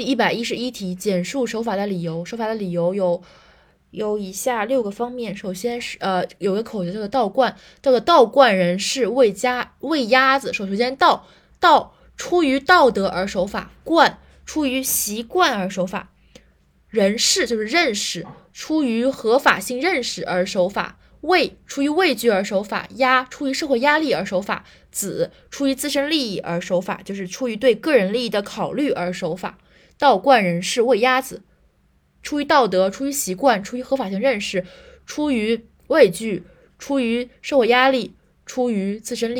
第一百一十一题，简述守法的理由。守法的理由有有以下六个方面。首先是呃，有个口诀叫做“道观”，叫做“道观人士为家为鸭子”。首先，道道出于道德而守法，观出于习惯而守法，人事就是认识，出于合法性认识而守法。畏出于畏惧而守法，压出于社会压力而守法，子出于自身利益而守法，就是出于对个人利益的考虑而守法。道观人士畏鸭子，出于道德，出于习惯，出于合法性认识，出于畏惧，出于社会压力，出于自身利益。